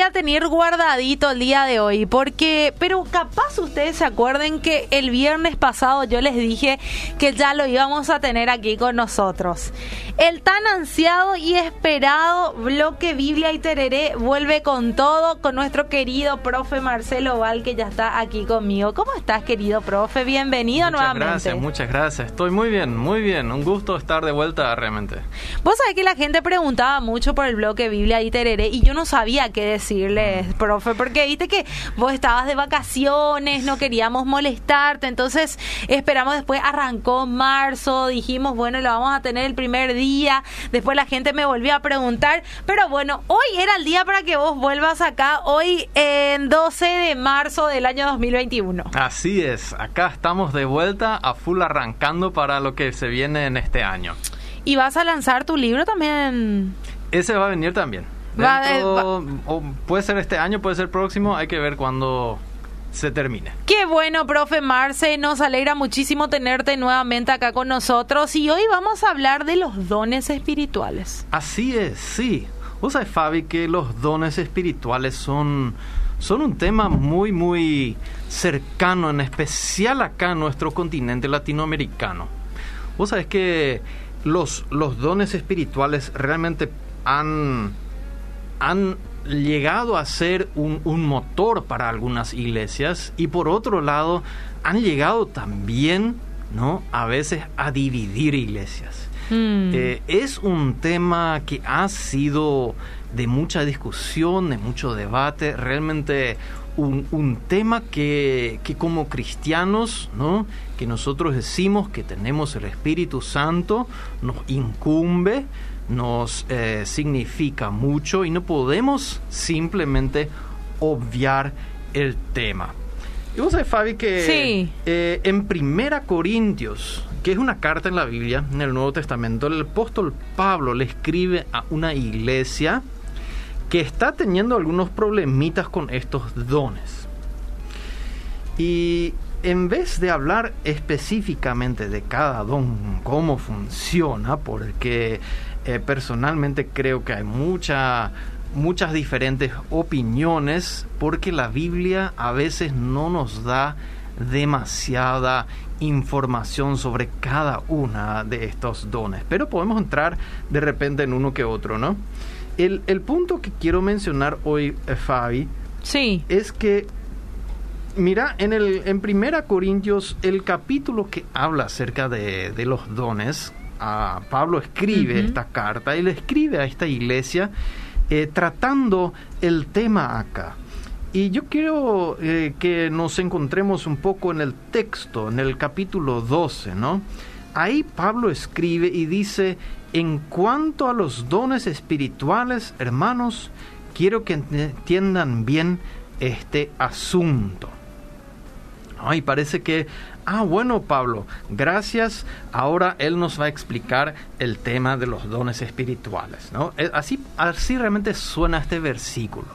voy a tener guardadito el día de hoy, porque, pero capaz ustedes se acuerden que el viernes pasado yo les dije que ya lo íbamos a tener aquí con nosotros. El tan ansiado y esperado bloque Biblia y Tereré vuelve con todo con nuestro querido profe Marcelo Val, que ya está aquí conmigo. ¿Cómo estás, querido profe? Bienvenido muchas nuevamente. Gracias, muchas gracias. Estoy muy bien, muy bien. Un gusto estar de vuelta realmente. Vos sabés que la gente preguntaba mucho por el bloque Biblia y Tereré y yo no sabía qué decirles, profe, porque viste que vos estabas de vacaciones, no queríamos molestarte, entonces esperamos después, arrancó marzo, dijimos, bueno, lo vamos a tener el primer día, después la gente me volvió a preguntar, pero bueno, hoy era el día para que vos vuelvas acá, hoy en 12 de marzo del año 2021. Así es, acá estamos de vuelta a full arrancando para lo que se viene en este año. Y vas a lanzar tu libro también. Ese va a venir también. Va- Dentro- o puede ser este año, puede ser próximo, hay que ver cuándo se termine. Qué bueno, profe Marce, nos alegra muchísimo tenerte nuevamente acá con nosotros y hoy vamos a hablar de los dones espirituales. Así es, sí. Vos sabés, Fabi, que los dones espirituales son, son un tema muy, muy cercano, en especial acá en nuestro continente latinoamericano. Vos sabés que los, los dones espirituales realmente han, han llegado a ser un, un motor para algunas iglesias y por otro lado han llegado también, ¿no? A veces a dividir iglesias. Mm. Eh, es un tema que ha sido de mucha discusión, de mucho debate, realmente un, un tema que, que como cristianos, ¿no? que nosotros decimos que tenemos el Espíritu Santo, nos incumbe, nos eh, significa mucho y no podemos simplemente obviar el tema. Y vos sabés, Fabi, que Sí. eh, en Primera Corintios, que es una carta en la Biblia, en el Nuevo Testamento, el apóstol Pablo le escribe a una iglesia que está teniendo algunos problemitas con estos dones. Y en vez de hablar específicamente de cada don, cómo funciona, porque eh, personalmente creo que hay mucha, muchas diferentes opiniones, porque la Biblia a veces no nos da demasiada información sobre cada una de estos dones, pero podemos entrar de repente en uno que otro, ¿no? El, el punto que quiero mencionar hoy, eh, Fabi, Sí, es que mira en el en Primera Corintios el capítulo que habla acerca de, de los dones a Pablo escribe esta carta y le escribe a esta iglesia eh, tratando el tema acá. Y yo quiero eh, que nos encontremos un poco en el texto en el capítulo 12 no ahí Pablo escribe y dice en cuanto a los dones espirituales hermanos quiero que entiendan bien este asunto. Ay, parece que, ah, bueno, Pablo, gracias. Ahora él nos va a explicar el tema de los dones espirituales, ¿no? Eh, Así, así realmente suena este versículo.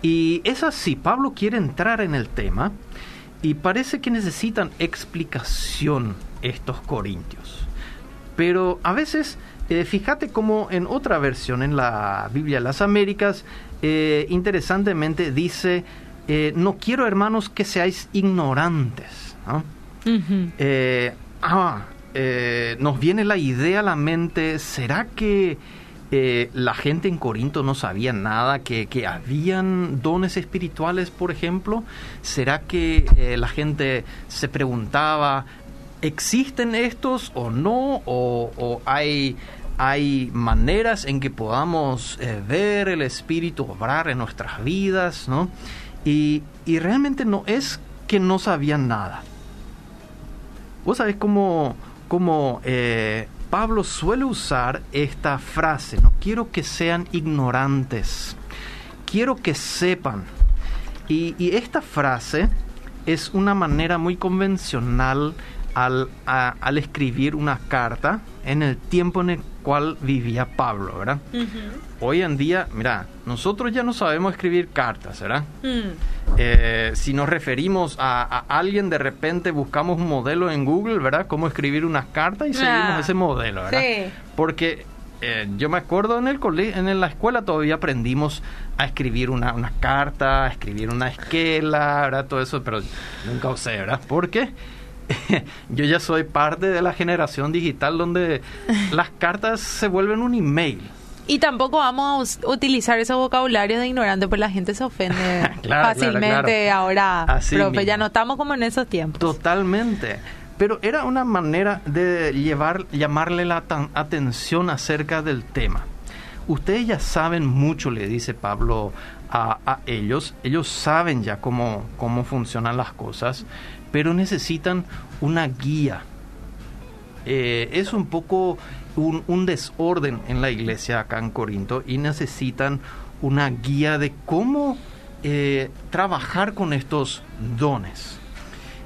Y es así, Pablo quiere entrar en el tema y parece que necesitan explicación estos corintios. Pero a veces, eh, fíjate como en otra versión, en la Biblia de las Américas, eh, interesantemente dice, eh, no quiero hermanos que seáis ignorantes. ah, nos viene la idea a la mente, ¿será que eh, la gente en Corinto no sabía nada, que, que habían dones espirituales, por ejemplo? ¿Será que eh, la gente se preguntaba, ¿existen estos o no? ¿O, o hay, hay maneras en que podamos eh, ver el Espíritu obrar en nuestras vidas? ¿no? Y, y realmente no es que no sabían nada. Vos sabés cómo, cómo eh, Pablo suele usar esta frase, no quiero que sean ignorantes, quiero que sepan. Y, y esta frase es una manera muy convencional al, al escribir una carta en el tiempo en el cual vivía Pablo, ¿verdad? Hoy en día, mira, nosotros ya no sabemos escribir cartas, ¿verdad? Mm. Eh, si nos referimos a, a alguien, de repente buscamos un modelo en Google, ¿verdad? Cómo escribir una carta y seguimos Ah, ese modelo, ¿verdad? sí. Porque eh, yo me acuerdo en el en la escuela todavía aprendimos a escribir una, una carta, a escribir una esquela, ¿verdad? Todo eso, pero nunca usé, ¿verdad? Porque yo ya soy parte de la generación digital donde las cartas se vuelven un email. Y tampoco vamos a utilizar ese vocabulario de ignorante, pues la gente se ofende fácilmente ahora. profe, ya no estamos como en esos tiempos. Totalmente. Pero era una manera de llevar, llamarle la atención acerca del tema. Ustedes ya saben mucho, le dice Pablo a, ellos. Ellos saben ya cómo, cómo funcionan las cosas, pero necesitan una guía. Eh, es un poco un, desorden en la iglesia acá en Corinto y necesitan una guía de cómo eh, trabajar con estos dones.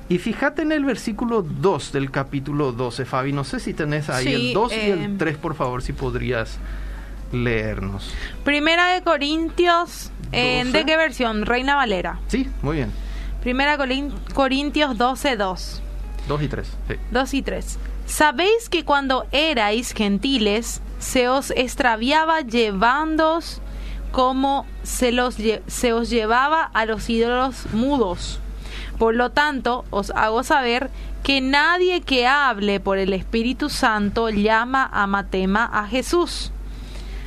Y fíjate en el versículo 2 del capítulo 12, Fabi. No sé si tenés ahí el 2 y el 3, eh, por favor, si podrías leernos. Primera de Corintios, ¿de qué versión? Reina Valera. Sí, muy bien. Primera Corintios 12, 2. 2 y 3. Sí. 2 y 3. Sabéis que cuando erais gentiles, se os extraviaba llevándoos como se, los, se os llevaba a los ídolos mudos. Por lo tanto, os hago saber que nadie que hable por el Espíritu Santo llama amatema a Jesús.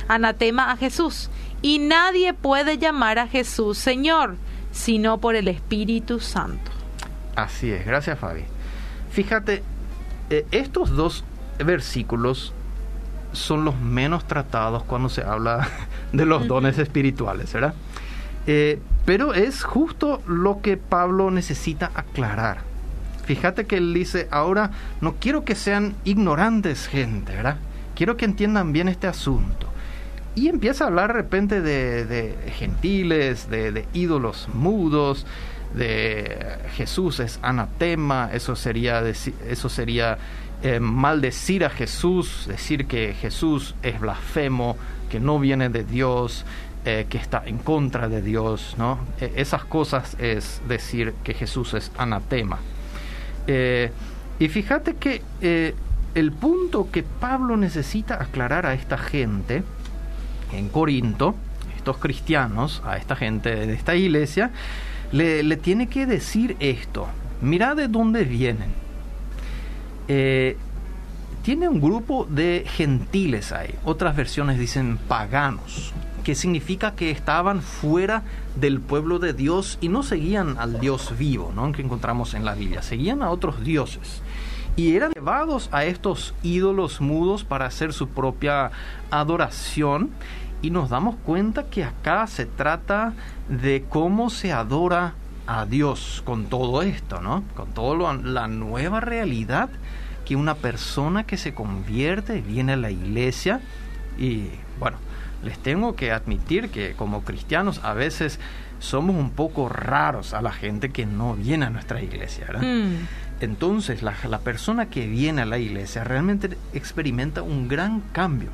Anatema a Jesús. Y nadie puede llamar a Jesús Señor, sino por el Espíritu Santo. Así es, gracias Fabi. Fíjate, eh, estos dos versículos son los menos tratados cuando se habla de los dones espirituales, ¿verdad? Eh, pero es justo lo que Pablo necesita aclarar. Fíjate que él dice, ahora no quiero que sean ignorantes gente, ¿verdad? Quiero que entiendan bien este asunto. Y empieza a hablar de repente de, gentiles, de, ídolos mudos, de Jesús es anatema, eso sería, eso sería eh, maldecir a Jesús, decir que Jesús es blasfemo, que no viene de Dios, eh, que está en contra de Dios, ¿no? E, esas cosas es decir que Jesús es anatema. Eh, y fíjate que el punto que Pablo necesita aclarar a esta gente en Corinto, estos cristianos, a esta gente de esta iglesia, le, tiene que decir esto. Mira de dónde vienen. Eh, tiene un grupo de gentiles ahí. Otras versiones dicen paganos, que significa que estaban fuera del pueblo de Dios y no seguían al Dios vivo, ¿no? que encontramos en la Biblia, seguían a otros dioses. Y eran llevados a estos ídolos mudos para hacer su propia adoración y nos damos cuenta que acá se trata de cómo se adora a Dios con todo esto, ¿no? Con toda la nueva realidad que una persona que se convierte viene a la iglesia y bueno, les tengo que admitir que como cristianos a veces somos un poco raros a la gente que no viene a nuestra iglesia, ¿verdad? Mm. Entonces la, la persona que viene a la iglesia realmente experimenta un gran cambio.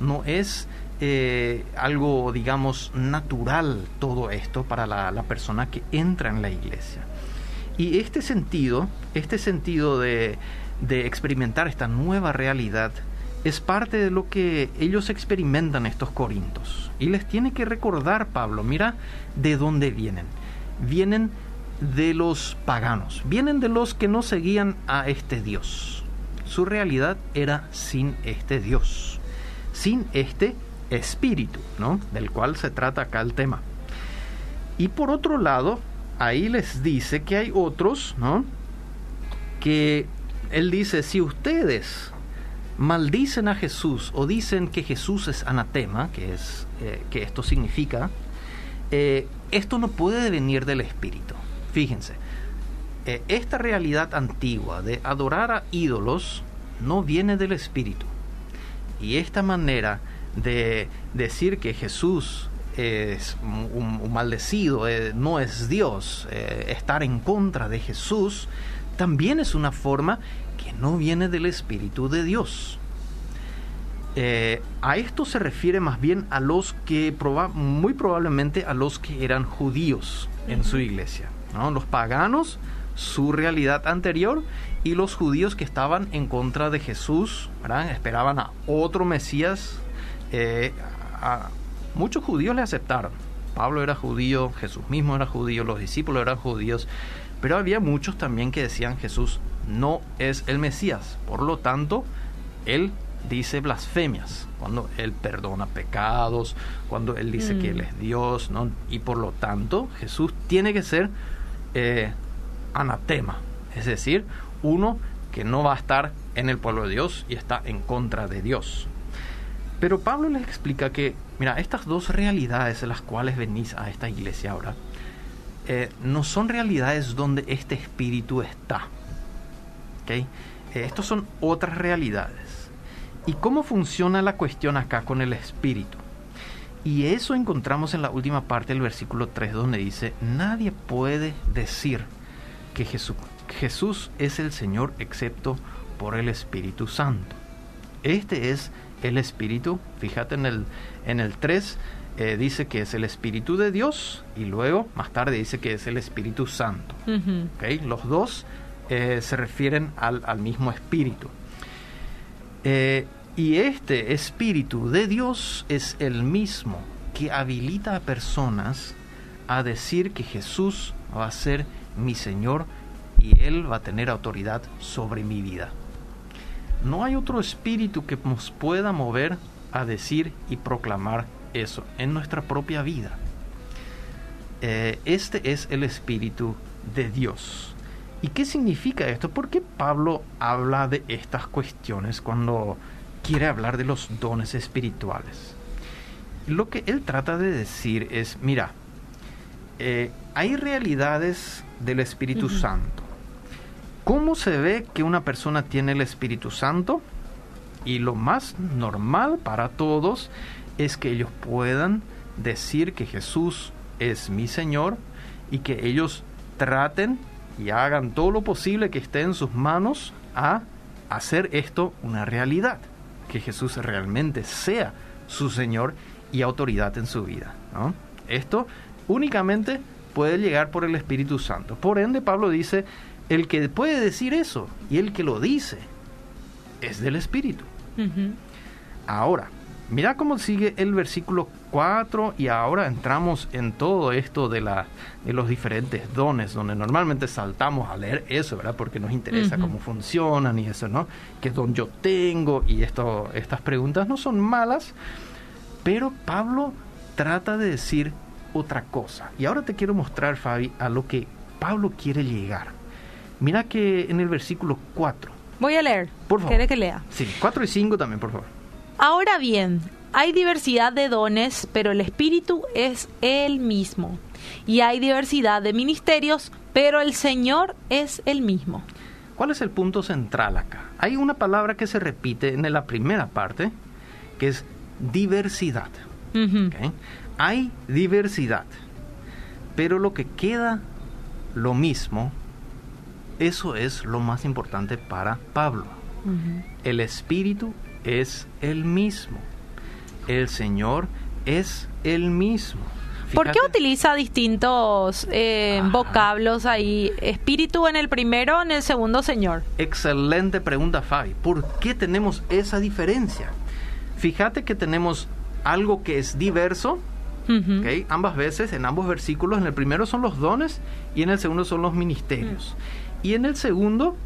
No es eh, algo, digamos, natural todo esto para la, persona que entra en la iglesia. Y este sentido, este sentido de, de experimentar esta nueva realidad, es parte de lo que ellos experimentan estos corintos. Y les tiene que recordar Pablo, mira de dónde vienen. Vienen de los paganos, vienen de los que no seguían a este Dios. Su realidad era sin este Dios, sin este espíritu, ¿no? Del cual se trata acá el tema. Y por otro lado, ahí les dice que hay otros, ¿no? Que él dice, si ustedes maldicen a Jesús o dicen que Jesús es anatema, que es eh, esto significa, eh, esto no puede venir del espíritu. Fíjense, eh, esta realidad antigua de adorar a ídolos no viene del espíritu. Y esta manera de decir que Jesús es un, maldecido, eh, no es Dios, eh, estar en contra de Jesús, también es una forma que no viene del Espíritu de Dios. Eh, a esto se refiere más bien a los que, muy probablemente a los que eran judíos en su iglesia. Los paganos su realidad anterior y los judíos que estaban en contra de Jesús, ¿verdad? esperaban a otro Mesías. Eh, a, muchos judíos le aceptaron. Pablo era judío, Jesús mismo era judío, los discípulos eran judíos, pero había muchos también que decían Jesús no es el Mesías. Por lo tanto, él dice blasfemias, cuando Él perdona pecados, cuando Él dice que Él mm. es Dios, ¿no? y por lo tanto Jesús tiene que ser eh, anatema, es decir, uno que no va a estar en el pueblo de Dios y está en contra de Dios. Pero Pablo les explica que, mira, estas dos realidades en las cuales venís a esta iglesia ahora, eh, no son realidades donde este espíritu está. ¿okay? Eh, estos son otras realidades. ¿Y cómo funciona la cuestión acá con el Espíritu? Y eso encontramos en la última parte del versículo 3 donde dice, nadie puede decir que Jesús, Jesús es el Señor excepto por el Espíritu Santo. Este es el Espíritu, fíjate en el, en el 3, eh, dice que es el Espíritu de Dios y luego más tarde dice que es el Espíritu Santo. Los dos eh, se refieren al, al mismo Espíritu. Eh, y este Espíritu de Dios es el mismo que habilita a personas a decir que Jesús va a ser mi Señor y Él va a tener autoridad sobre mi vida. No hay otro espíritu que nos pueda mover a decir y proclamar eso en nuestra propia vida. Eh, este es el espíritu de Dios. ¿Y qué significa esto? ¿Por qué Pablo habla de estas cuestiones cuando quiere hablar de los dones espirituales. Lo que él trata de decir es, mira, eh, hay realidades del Espíritu Santo. ¿Cómo se ve que una persona tiene el Espíritu Santo? Y lo más normal para todos es que ellos puedan decir que Jesús es mi Señor y que ellos traten y hagan todo lo posible que esté en sus manos a hacer esto una realidad que Jesús realmente sea su Señor y autoridad en su vida. Esto únicamente puede llegar por el Espíritu Santo. Por ende, Pablo dice, el que puede decir eso y el que lo dice es del Espíritu. Ahora, mira cómo sigue el versículo 4 y ahora entramos en todo esto de, la, de los diferentes dones, donde normalmente saltamos a leer eso, ¿verdad? Porque nos interesa cómo funcionan y eso, ¿no? ¿Qué don yo tengo? Y esto, estas preguntas no son malas, pero Pablo trata de decir otra cosa. Y ahora te quiero mostrar, Fabi, a lo que Pablo quiere llegar. Mira que en el versículo 4. Voy a leer. Por favor. ¿Quiere que lea? Sí, 4 y 5 también, por favor. Ahora bien, hay diversidad de dones, pero el Espíritu es el mismo. Y hay diversidad de ministerios, pero el Señor es el mismo. ¿Cuál es el punto central acá? Hay una palabra que se repite en la primera parte, que es diversidad. Hay diversidad, pero lo que queda lo mismo, eso es lo más importante para Pablo. El Espíritu es el mismo. El Señor es el mismo. ¿Por qué utiliza distintos eh, vocablos ahí? Espíritu en el primero, en el segundo, Señor. Excelente pregunta, Fabi. ¿Por qué tenemos esa diferencia? Fíjate que tenemos algo que es diverso, ambas veces, en ambos versículos. En el primero son los dones y en el segundo son los ministerios. Y en el segundo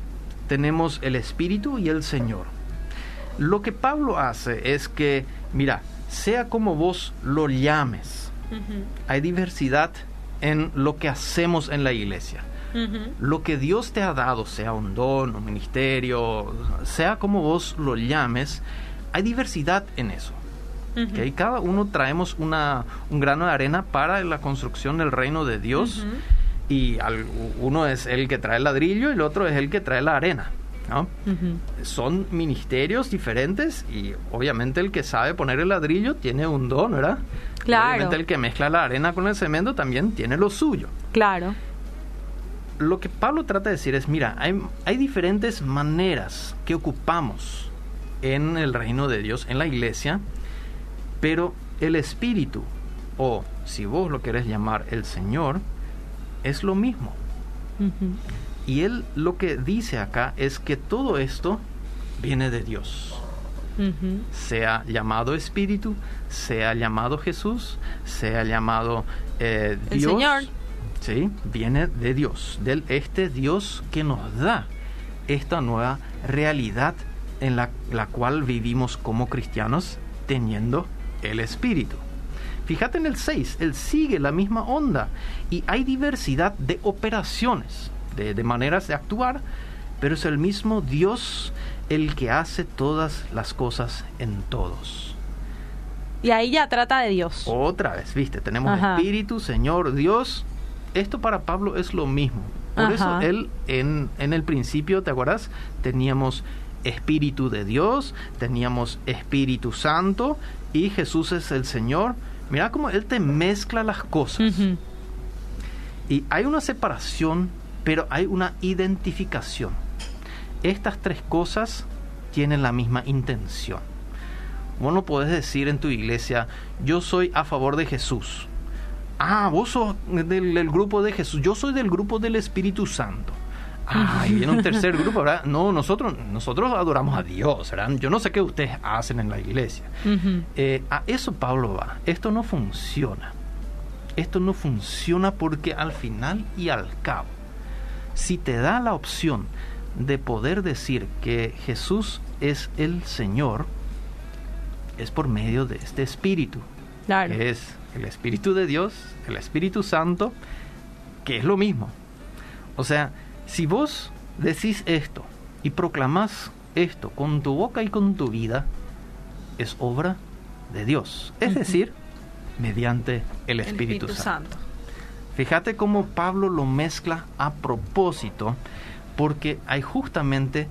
tenemos el Espíritu y el Señor. Lo que Pablo hace es que, mira, sea como vos lo llames, hay diversidad en lo que hacemos en la iglesia. Lo que Dios te ha dado, sea un don, un ministerio, sea como vos lo llames, hay diversidad en eso. Cada uno traemos una, un grano de arena para la construcción del reino de Dios y uno es el que trae el ladrillo y el otro es el que trae la arena. Son ministerios diferentes y obviamente el que sabe poner el ladrillo tiene un don, ¿verdad? Claro. Obviamente el que mezcla la arena con el cemento también tiene lo suyo. Claro. Lo que Pablo trata de decir es, mira, hay, hay diferentes maneras que ocupamos en el reino de Dios, en la iglesia, pero el Espíritu, o si vos lo querés llamar el Señor, es lo mismo. Y él lo que dice acá es que todo esto viene de Dios. Sea llamado Espíritu, sea llamado Jesús, sea llamado eh, Dios. El Señor. Sí, viene de Dios, del este Dios que nos da esta nueva realidad en la, la cual vivimos como cristianos teniendo el Espíritu. Fíjate en el 6, él sigue la misma onda y hay diversidad de operaciones, de, de, maneras de actuar, pero es el mismo Dios el que hace todas las cosas en todos. Y ahí ya trata de Dios. Otra vez, viste, tenemos Ajá. Espíritu, Señor, Dios. Esto para Pablo es lo mismo. Por Ajá. eso él en, en el principio, ¿te acuerdas? Teníamos Espíritu de Dios, teníamos Espíritu Santo y Jesús es el Señor. Mira cómo Él te mezcla las cosas. Uh -huh. Y hay una separación, pero hay una identificación. Estas tres cosas tienen la misma intención. Vos no podés decir en tu iglesia, yo soy a favor de Jesús. Ah, vos sos del, del grupo de Jesús. Yo soy del grupo del Espíritu Santo. Ah, y viene un tercer grupo, ¿verdad? No, nosotros, nosotros adoramos a Dios, ¿verdad? Yo no sé qué ustedes hacen en la iglesia. Uh -huh. eh, a eso Pablo va. Esto no funciona. Esto no funciona porque al final y al cabo, si te da la opción de poder decir que Jesús es el Señor, es por medio de este Espíritu. Claro. Que es el Espíritu de Dios, el Espíritu Santo, que es lo mismo. O sea, si vos decís esto y proclamás esto con tu boca y con tu vida, es obra de Dios. Es uh -huh. decir, mediante el Espíritu, el Espíritu Santo. Santo. Fíjate cómo Pablo lo mezcla a propósito, porque hay justamente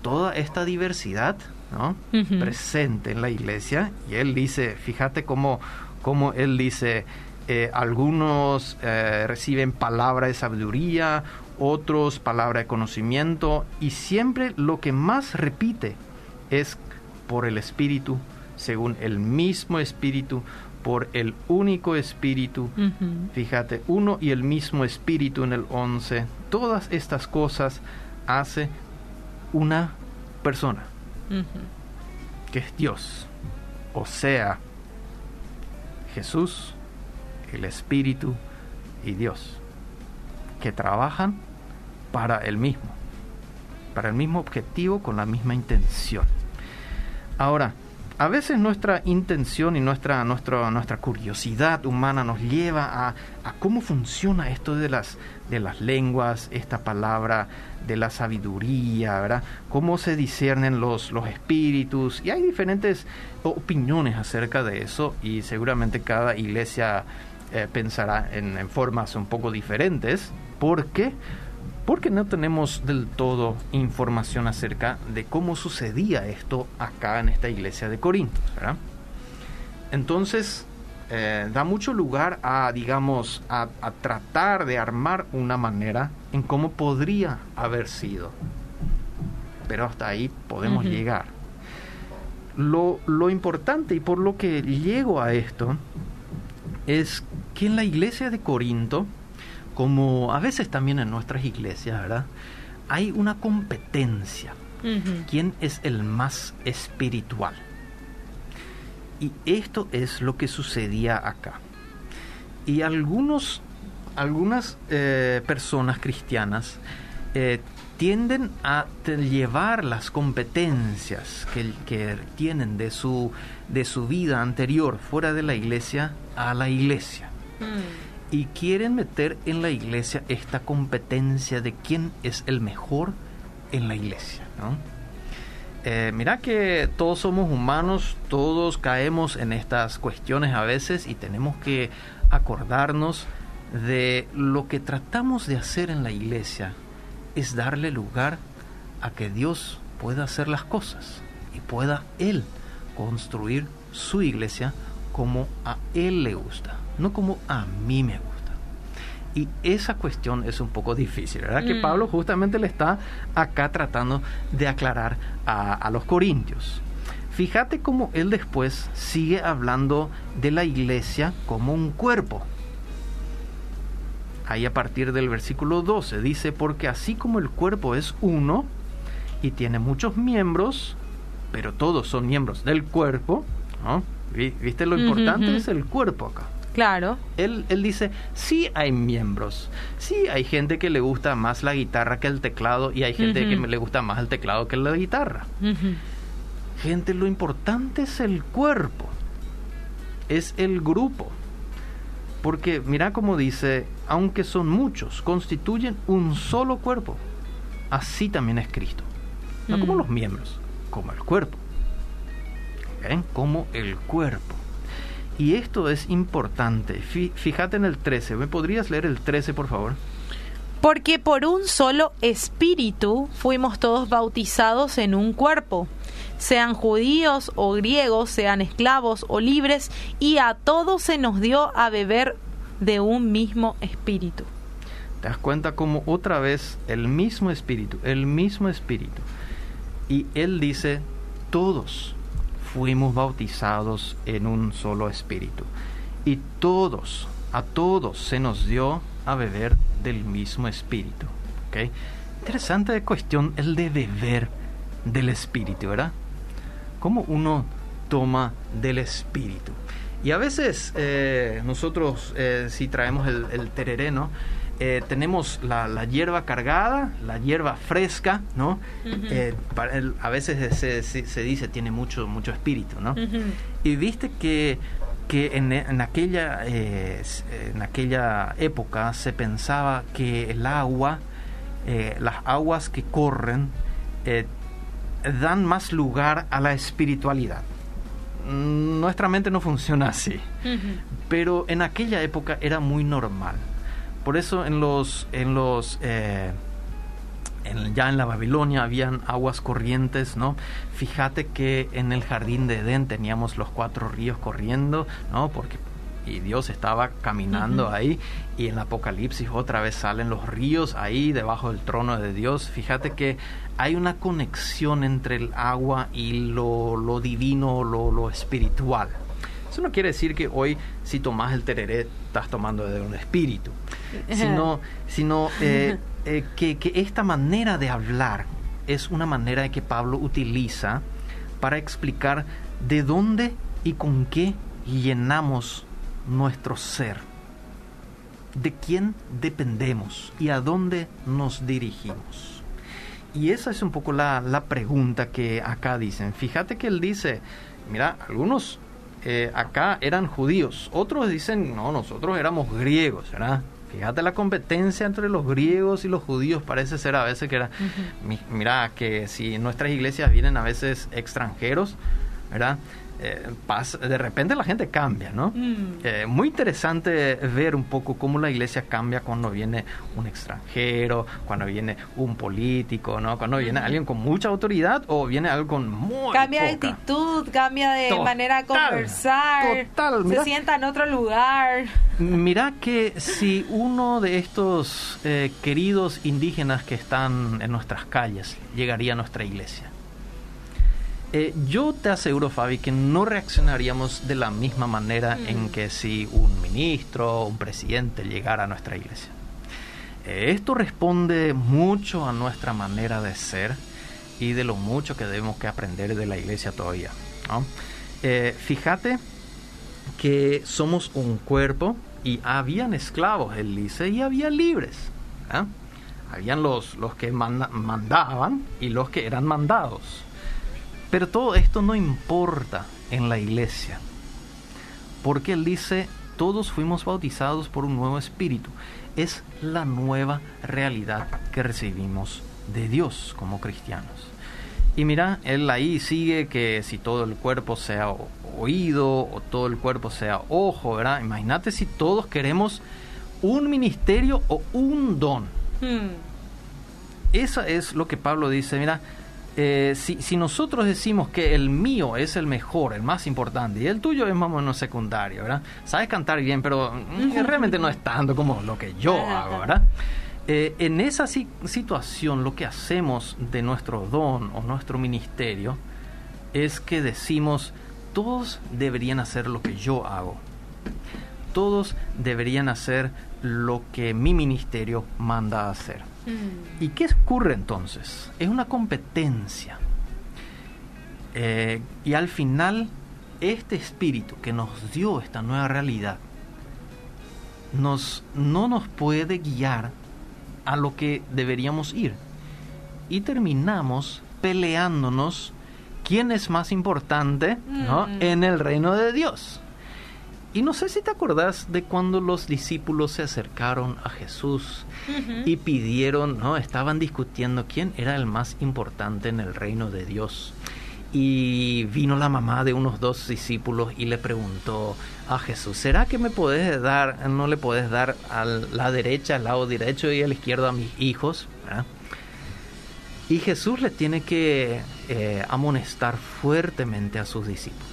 toda esta diversidad ¿no? uh -huh. presente en la iglesia. Y él dice, fíjate cómo, cómo él dice, eh, algunos eh, reciben palabra de sabiduría, otros palabra de conocimiento, y siempre lo que más repite es por el Espíritu, según el mismo Espíritu, por el único Espíritu. Uh -huh. Fíjate, uno y el mismo Espíritu en el 11. Todas estas cosas hace una persona, uh -huh. que es Dios. O sea, Jesús, el Espíritu y Dios, que trabajan para el mismo, para el mismo objetivo con la misma intención. Ahora, a veces nuestra intención y nuestra, nuestra, nuestra curiosidad humana nos lleva a, cómo funciona esto de las, de las lenguas, esta palabra de la sabiduría, ¿verdad? Cómo se disciernen los, los espíritus. Y hay diferentes opiniones acerca de eso y seguramente cada iglesia eh, pensará en, en formas un poco diferentes. ¿Por qué? Porque no tenemos del todo información acerca de cómo sucedía esto acá en esta iglesia de Corinto. ¿verdad? Entonces, eh, da mucho lugar a, digamos, a, a, tratar de armar una manera en cómo podría haber sido. Pero hasta ahí podemos uh -huh. llegar. Lo, lo importante y por lo que llego a esto es que en la iglesia de Corinto, como a veces también en nuestras iglesias, ¿verdad? Hay una competencia. Uh -huh. ¿Quién es el más espiritual? Y esto es lo que sucedía acá. Y algunos, algunas eh, personas cristianas eh, tienden a llevar las competencias que, que tienen de su, de su vida anterior fuera de la iglesia a la iglesia. Mm y quieren meter en la iglesia esta competencia de quién es el mejor en la iglesia. ¿no? Eh, mira que todos somos humanos, todos caemos en estas cuestiones a veces y tenemos que acordarnos de lo que tratamos de hacer en la iglesia es darle lugar a que Dios pueda hacer las cosas y pueda Él construir su iglesia como a Él le gusta no como a mí me gusta. Y esa cuestión es un poco difícil, ¿verdad? Mm. Que Pablo justamente le está acá tratando de aclarar a, a los corintios. Fíjate cómo él después sigue hablando de la iglesia como un cuerpo. ahí a partir del versículo 12, dice, porque así como el cuerpo es uno y tiene muchos miembros, pero todos son miembros del cuerpo, ¿no? ¿Viste lo importante? Es el cuerpo acá. Claro. Él, él dice, sí hay miembros, sí hay gente que le gusta más la guitarra que el teclado y hay gente que le gusta más el teclado que la guitarra. Gente, lo importante es el cuerpo, es el grupo. Porque mira como dice, aunque son muchos, constituyen un solo cuerpo. Así también es Cristo. No como los miembros, como el cuerpo. Como el cuerpo. Y esto es importante. Fíjate en el 13. ¿Me podrías leer el 13, por favor? Porque por un solo espíritu fuimos todos bautizados en un cuerpo, sean judíos o griegos, sean esclavos o libres, y a todos se nos dio a beber de un mismo espíritu. ¿Te das cuenta como otra vez el mismo espíritu, el mismo espíritu? Y él dice, todos fuimos bautizados en un solo espíritu. Y todos, a todos se nos dio a beber del mismo espíritu. ¿okay? Interesante cuestión el de beber del espíritu, ¿verdad? ¿Cómo uno toma del espíritu? Y a veces eh, nosotros, eh, si traemos el, el terereno, eh, tenemos la, hierba cargada, la hierba fresca, ¿no? Eh, a veces se, dice tiene mucho, mucho espíritu, ¿no? Y viste que, que en, aquella, eh, en aquella época se pensaba que el agua, las aguas que corren, dan más lugar a la espiritualidad. Nuestra mente no funciona así, pero en aquella época era muy normal por eso en los, en los eh, ya en la Babilonia habían aguas corrientes, ¿no? Fíjate que en el jardín de Edén teníamos los cuatro ríos corriendo, ¿no? Porque y Dios estaba caminando ahí y en el Apocalipsis otra vez salen los ríos ahí debajo del trono de Dios. Fíjate que hay una conexión entre el agua y lo, lo divino, lo, lo espiritual. Eso no quiere decir que hoy si tomas el tereré estás tomando de un espíritu, sino, sino eh, eh, que, que esta manera de hablar es una manera que Pablo utiliza para explicar de dónde y con qué llenamos nuestro ser, de quién dependemos y a dónde nos dirigimos. Y esa es un poco la, la pregunta que acá dicen. Fíjate que él dice, mira, algunos eh, acá eran judíos. Otros dicen, no, nosotros éramos griegos, ¿verdad? Fíjate la competencia entre los griegos y los judíos parece ser a veces que era, mira, que si nuestras iglesias vienen a veces extranjeros, ¿verdad? Eh, de repente la gente cambia, ¿no? Mm. Eh, muy interesante ver un poco cómo la iglesia cambia cuando viene un extranjero, cuando viene un político, ¿no? Cuando viene alguien con mucha autoridad o viene algo con muy Cambia de actitud, cambia de manera de conversar, total, se sienta en otro lugar. Mira que si uno de estos eh, queridos indígenas que están en nuestras calles llegaría a nuestra iglesia, eh, yo te aseguro, Fabi, que no reaccionaríamos de la misma manera mm. en que si un ministro o un presidente llegara a nuestra iglesia. Eh, esto responde mucho a nuestra manera de ser y de lo mucho que debemos que aprender de la iglesia todavía. Eh, fíjate que somos un cuerpo y habían esclavos, él dice, y había libres. Habían los, los que mandaban y los que eran mandados. Pero todo esto no importa en la iglesia, porque Él dice, todos fuimos bautizados por un nuevo espíritu. Es la nueva realidad que recibimos de Dios como cristianos. Y mira, Él ahí sigue que si todo el cuerpo sea oído o todo el cuerpo sea ojo, ¿verdad? Imagínate si todos queremos un ministerio o un don. Hmm. Eso es lo que Pablo dice, mira, eh, si, nosotros decimos que el mío es el mejor, el más importante, y el tuyo es más o menos secundario, ¿verdad? Sabes cantar bien, pero mm, realmente no es tanto como lo que yo hago, ¿verdad? Eh, en esa situación lo que hacemos de nuestro don o nuestro ministerio es que decimos, todos deberían hacer lo que yo hago. Todos deberían hacer lo que mi ministerio manda hacer. Mm. ¿Y qué ocurre entonces? Es una competencia. Eh, y al final, este espíritu que nos dio esta nueva realidad nos, no nos puede guiar a lo que deberíamos ir. Y terminamos peleándonos quién es más importante ¿no? Mm. en el reino de Dios. Y no sé si te acordás de cuando los discípulos se acercaron a Jesús y pidieron, ¿no? Estaban discutiendo quién era el más importante en el reino de Dios. Y vino la mamá de unos dos discípulos y le preguntó a Jesús, ¿será que me podés dar, no le podés dar a la derecha, al lado derecho y al izquierdo a mis hijos? ¿verdad? Y Jesús le tiene que eh, amonestar fuertemente a sus discípulos.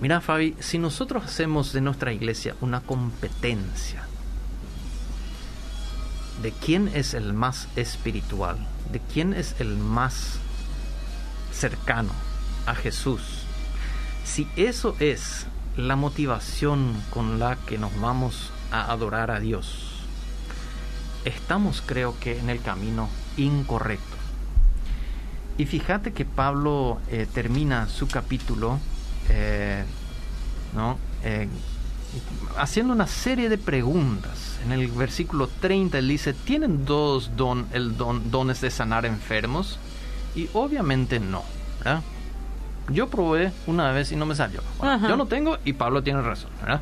Mira, Fabi, si nosotros hacemos de nuestra iglesia una competencia de quién es el más espiritual, de quién es el más cercano a Jesús, si eso es la motivación con la que nos vamos a adorar a Dios, estamos creo que en el camino incorrecto. Y fíjate que Pablo eh, termina su capítulo eh, ¿no? Eh, haciendo una serie de preguntas. En el versículo 30 él dice, ¿tienen dos don, el don, dones de sanar enfermos? Y obviamente no. ¿verdad? Yo probé una vez y no me salió. Bueno, yo no tengo y Pablo tiene razón. ¿verdad?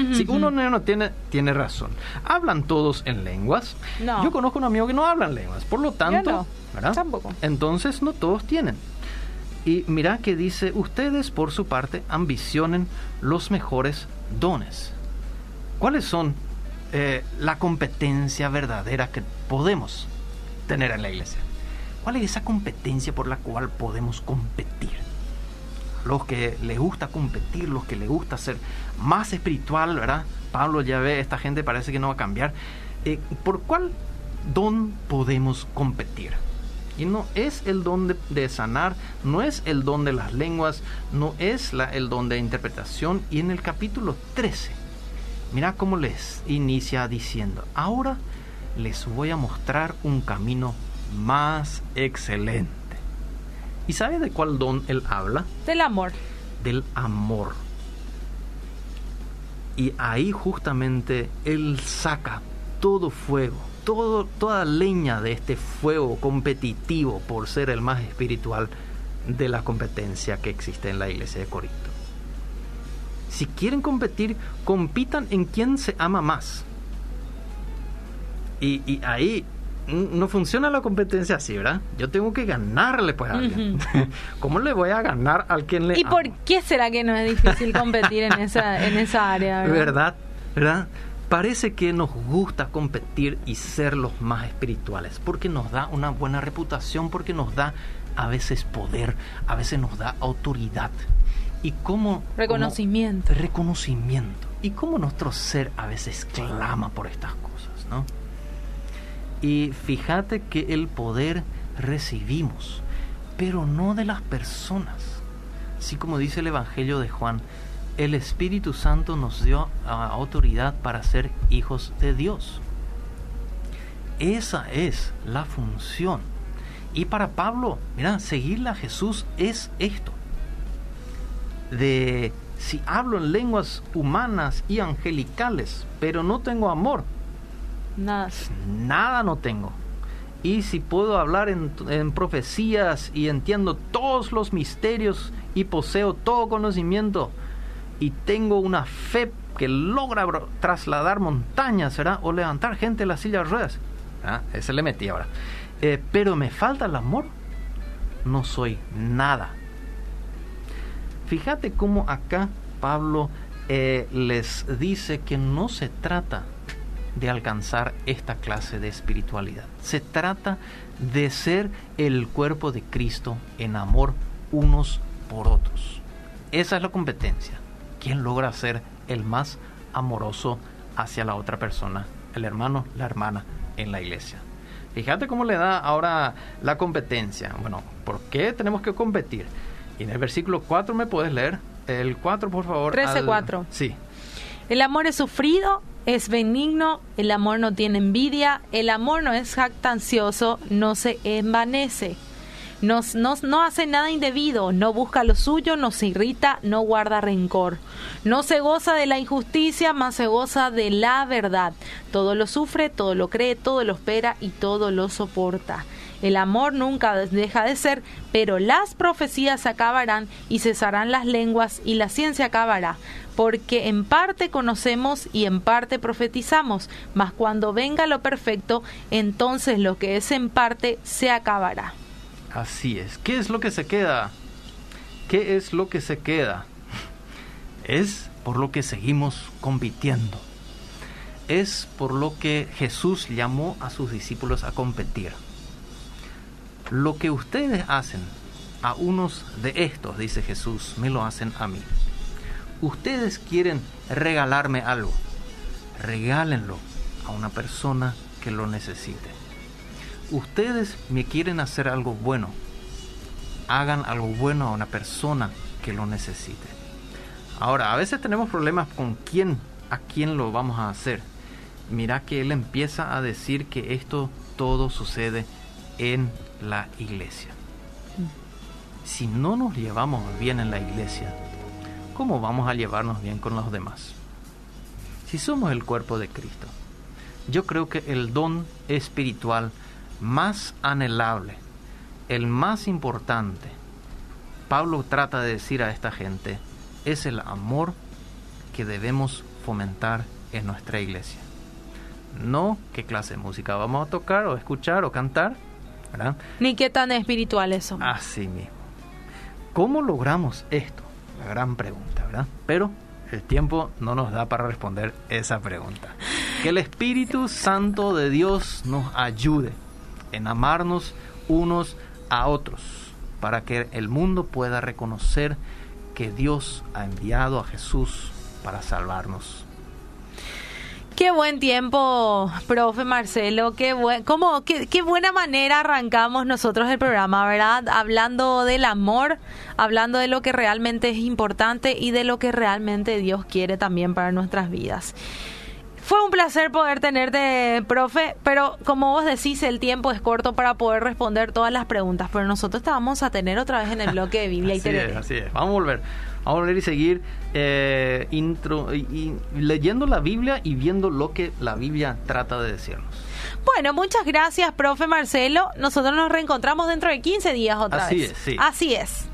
si uno no tiene, tiene razón. ¿Hablan todos en lenguas? No. Yo conozco un amigo que no habla en lenguas. Por lo tanto, no. ¿verdad? Tampoco. Entonces no todos tienen. Y mira que dice, ustedes por su parte ambicionen los mejores dones. ¿Cuáles son eh, la competencia verdadera que podemos tener en la iglesia? ¿Cuál es esa competencia por la cual podemos competir? Los que les gusta competir, los que les gusta ser más espiritual, ¿verdad? Pablo ya ve, esta gente parece que no va a cambiar. Eh, ¿Por cuál don podemos competir? Y no es el don de, de sanar, no es el don de las lenguas, no es la- el don de interpretación. Y en el capítulo 13, mira cómo les inicia diciendo, ahora les voy a mostrar un camino más excelente. ¿Y sabe de cuál don él habla? Del amor. Del amor. Y ahí justamente él saca todo fuego, todo, toda leña de este fuego competitivo por ser el más espiritual de la competencia que existe en la iglesia de Corinto. Si quieren competir, compitan en quién se ama más. Y, y ahí no funciona la competencia así, ¿verdad? Yo tengo que ganarle pues a alguien. ¿Cómo le voy a ganar al quien le ¿Y amo? por qué será que no es difícil competir en esa, en esa área? ¿verdad? ¿Verdad? ¿Verdad? Parece que nos gusta competir y ser los más espirituales, porque nos da una buena reputación, porque nos da a veces poder, a veces nos da autoridad. Y cómo... Reconocimiento. cómo- reconocimiento. Y cómo nuestro ser a veces clama por estas cosas, ¿no? Y fíjate que el poder recibimos, pero no de las personas. Así como dice el Evangelio de Juan, el Espíritu Santo nos dio autoridad para ser hijos de Dios. Esa es la función. Y para Pablo, mira, seguirle a Jesús es esto. De si hablo en lenguas humanas y angelicales, pero no tengo amor, Nada. nada no tengo. Y si puedo hablar en, en profecías y entiendo todos los misterios y poseo todo conocimiento y tengo una fe que logra trasladar montañas, ¿verdad? O levantar gente de la silla de ruedas. Ah, ese le metí ahora. Eh, pero me falta el amor. No soy nada. Fíjate cómo acá Pablo eh, les dice que no se trata de alcanzar esta clase de espiritualidad. Se trata de ser el cuerpo de Cristo en amor unos por otros. Esa es la competencia. ¿Quién logra ser el más amoroso hacia la otra persona? El hermano, la hermana en la iglesia. Fíjate cómo le da ahora la competencia. Bueno, ¿por qué tenemos que competir? Y en el versículo 4 me puedes leer. El 4, por favor. 13, al- 4. Sí. El amor es sufrido es benigno, el amor no tiene envidia, el amor no es jactancioso, no se envanece. No, no, no, hace nada indebido, no busca lo suyo, no se irrita, no guarda rencor. No se goza de la injusticia, más se goza de la verdad. Todo lo sufre, todo lo cree, todo lo espera y todo lo soporta. El amor nunca deja de ser, pero las profecías acabarán y cesarán las lenguas y la ciencia acabará, porque en parte conocemos y en parte profetizamos, mas cuando venga lo perfecto, entonces lo que es en parte se acabará. Así es. ¿Qué es lo que se queda? ¿Qué es lo que se queda? Es por lo que seguimos compitiendo. Es por lo que Jesús llamó a sus discípulos a competir. Lo que ustedes hacen a unos de estos, dice Jesús, me lo hacen a mí. Ustedes quieren regalarme algo. Regálenlo a una persona que lo necesite ustedes me quieren hacer algo bueno, hagan algo bueno a una persona que lo necesite. Ahora, a veces tenemos problemas con quién, a quién lo vamos a hacer. Mira que él empieza a decir que esto todo sucede en la iglesia. Si no nos llevamos bien en la iglesia, ¿cómo vamos a llevarnos bien con los demás? Si somos el cuerpo de Cristo, yo creo que el don espiritual más anhelable, el más importante, Pablo trata de decir a esta gente, es el amor que debemos fomentar en nuestra iglesia. No qué clase de música vamos a tocar o escuchar o cantar, ¿verdad? Ni qué tan espirituales son. Así mismo. ¿Cómo logramos esto? La gran pregunta, ¿verdad? Pero el tiempo no nos da para responder esa pregunta. Que el Espíritu Santo de Dios nos ayude en amarnos unos a otros, para que el mundo pueda reconocer que Dios ha enviado a Jesús para salvarnos. Qué buen tiempo, profe Marcelo. Qué, buen, cómo, qué, qué, buena manera arrancamos nosotros el programa, ¿verdad? Hablando del amor, hablando de lo que realmente es importante y de lo que realmente Dios quiere también para nuestras vidas. Fue un placer poder tenerte, profe, pero como vos decís, el tiempo es corto para poder responder todas las preguntas, pero nosotros te vamos a tener otra vez en el bloque de Biblia así y Es, así es, vamos a volver. Vamos a volver y seguir eh, intro, y, leyendo la Biblia y viendo lo que la Biblia trata de decirnos. Bueno, muchas gracias, profe Marcelo. Nosotros nos reencontramos dentro de 15 días otra vez. Así es, sí. Así es.